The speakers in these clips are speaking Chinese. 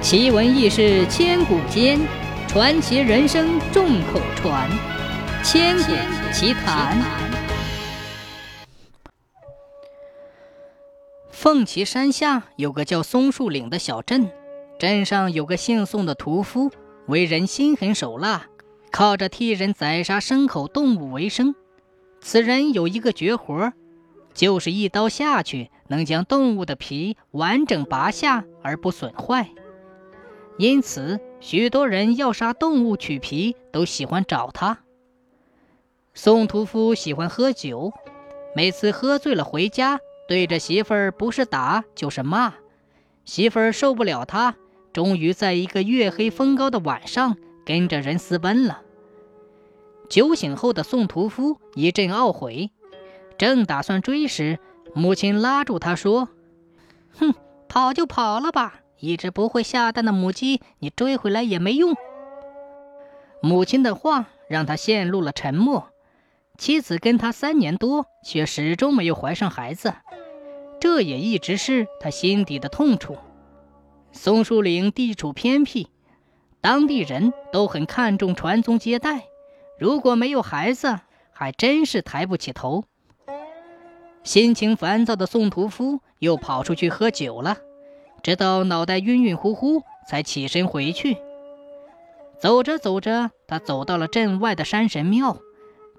奇闻异事千古间，传奇人生众口传。千古奇谈。凤岐山下有个叫松树岭的小镇，镇上有个姓宋的屠夫，为人心狠手辣，靠着替人宰杀牲口动物为生。此人有一个绝活，就是一刀下去能将动物的皮完整拔下而不损坏。因此，许多人要杀动物取皮都喜欢找他。宋屠夫喜欢喝酒，每次喝醉了回家，对着媳妇儿不是打就是骂。媳妇儿受不了他，终于在一个月黑风高的晚上跟着人私奔了。酒醒后的宋屠夫一阵懊悔，正打算追时，母亲拉住他说：“哼，跑就跑了吧。”一只不会下蛋的母鸡，你追回来也没用。母亲的话让他陷入了沉默。妻子跟他三年多，却始终没有怀上孩子，这也一直是他心底的痛处。松树岭地处偏僻，当地人都很看重传宗接代，如果没有孩子，还真是抬不起头。心情烦躁的宋屠夫又跑出去喝酒了。直到脑袋晕晕乎乎，才起身回去。走着走着，他走到了镇外的山神庙，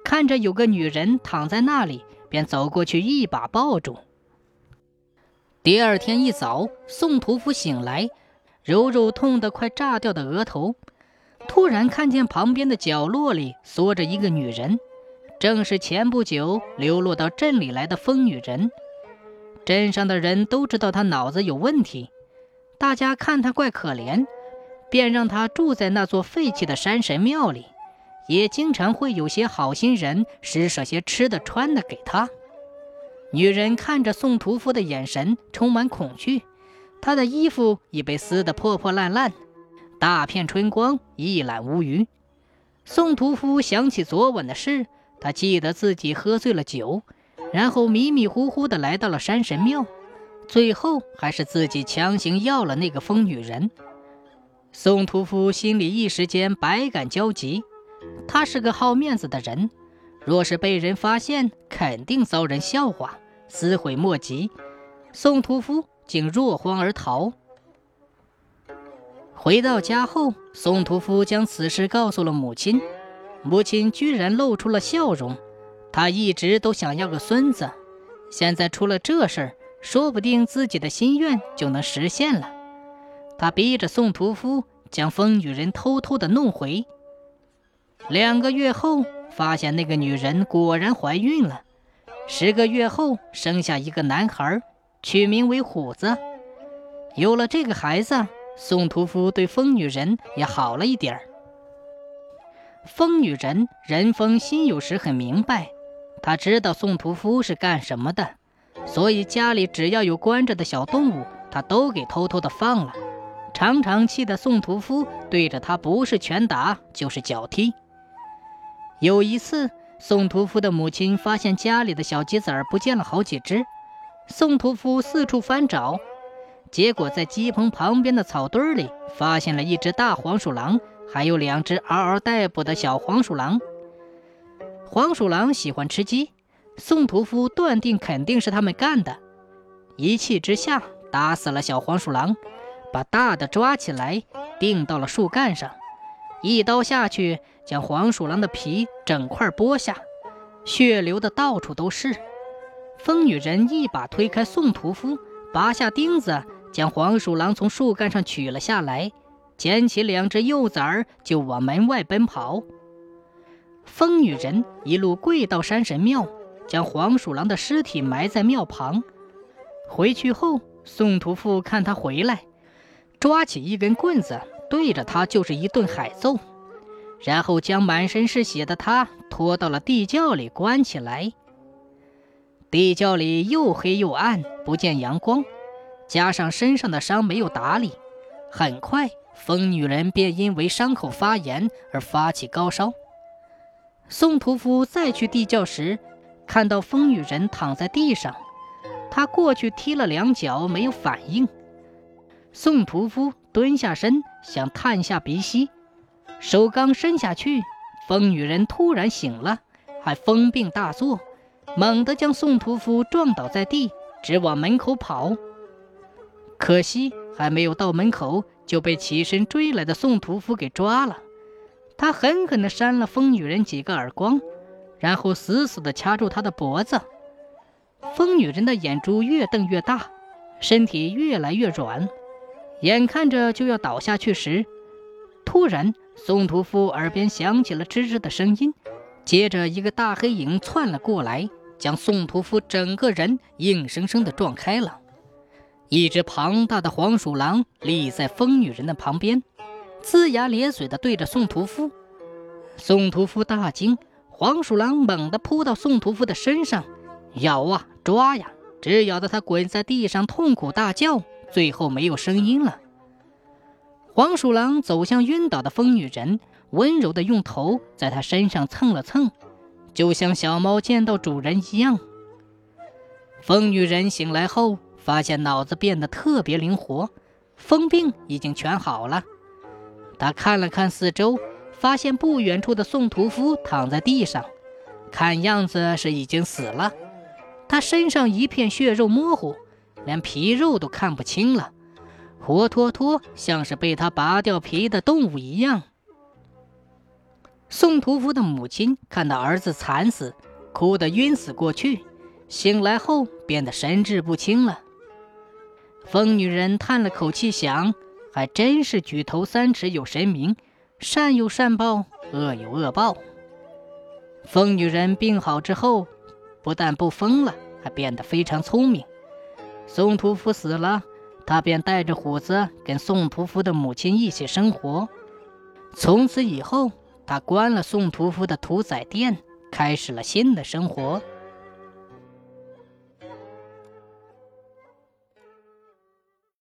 看着有个女人躺在那里，便走过去一把抱住。第二天一早，宋屠夫醒来，揉揉痛得快炸掉的额头，突然看见旁边的角落里缩着一个女人，正是前不久流落到镇里来的疯女人。镇上的人都知道他脑子有问题，大家看他怪可怜，便让他住在那座废弃的山神庙里，也经常会有些好心人施舍些吃的穿的给他。女人看着宋屠夫的眼神充满恐惧，他的衣服已被撕得破破烂烂，大片春光一览无余。宋屠夫想起昨晚的事，他记得自己喝醉了酒。然后迷迷糊糊地来到了山神庙，最后还是自己强行要了那个疯女人。宋屠夫心里一时间百感交集。他是个好面子的人，若是被人发现，肯定遭人笑话，撕毁莫及。宋屠夫竟落荒而逃。回到家后，宋屠夫将此事告诉了母亲，母亲居然露出了笑容。他一直都想要个孙子，现在出了这事儿，说不定自己的心愿就能实现了。他逼着宋屠夫将疯女人偷偷的弄回。两个月后，发现那个女人果然怀孕了。十个月后，生下一个男孩，取名为虎子。有了这个孩子，宋屠夫对疯女人也好了一点儿。疯女人人疯心有时很明白。他知道宋屠夫是干什么的，所以家里只要有关着的小动物，他都给偷偷的放了。常常气得宋屠夫对着他不是拳打就是脚踢。有一次，宋屠夫的母亲发现家里的小鸡子儿不见了好几只，宋屠夫四处翻找，结果在鸡棚旁边的草堆里发现了一只大黄鼠狼，还有两只嗷嗷待哺的小黄鼠狼。黄鼠狼喜欢吃鸡，宋屠夫断定肯定是他们干的。一气之下，打死了小黄鼠狼，把大的抓起来钉到了树干上，一刀下去，将黄鼠狼的皮整块剥下，血流的到处都是。疯女人一把推开宋屠夫，拔下钉子，将黄鼠狼从树干上取了下来，捡起两只幼崽就往门外奔跑。疯女人一路跪到山神庙，将黄鼠狼的尸体埋在庙旁。回去后，宋屠夫看他回来，抓起一根棍子对着他就是一顿海揍，然后将满身是血的他拖到了地窖里关起来。地窖里又黑又暗，不见阳光，加上身上的伤没有打理，很快疯女人便因为伤口发炎而发起高烧。宋屠夫再去地窖时，看到疯女人躺在地上，他过去踢了两脚，没有反应。宋屠夫蹲下身，想探下鼻息，手刚伸下去，疯女人突然醒了，还疯病大作，猛地将宋屠夫撞倒在地，直往门口跑。可惜还没有到门口，就被起身追来的宋屠夫给抓了。他狠狠地扇了疯女人几个耳光，然后死死地掐住她的脖子。疯女人的眼珠越瞪越大，身体越来越软。眼看着就要倒下去时，突然，宋屠夫耳边响起了吱吱的声音，接着一个大黑影窜了过来，将宋屠夫整个人硬生生地撞开了。一只庞大的黄鼠狼立在疯女人的旁边，龇牙咧嘴地对着宋屠夫。宋屠夫大惊，黄鼠狼猛地扑到宋屠夫的身上，咬啊抓呀，只咬得他滚在地上，痛苦大叫。最后没有声音了。黄鼠狼走向晕倒的疯女人，温柔地用头在她身上蹭了蹭，就像小猫见到主人一样。疯女人醒来后，发现脑子变得特别灵活，疯病已经全好了。他看了看四周，发现不远处的宋屠夫躺在地上，看样子是已经死了。他身上一片血肉模糊。连皮肉都看不清了，活脱脱像是被他拔掉皮的动物一样。宋屠夫的母亲看到儿子惨死，哭得晕死过去，醒来后变得神志不清了。疯女人叹了口气，想：还真是举头三尺有神明，善有善报，恶有恶报。疯女人病好之后，不但不疯了，还变得非常聪明。宋屠夫死了，他便带着虎子跟宋屠夫的母亲一起生活。从此以后，他关了宋屠夫的屠宰店，开始了新的生活。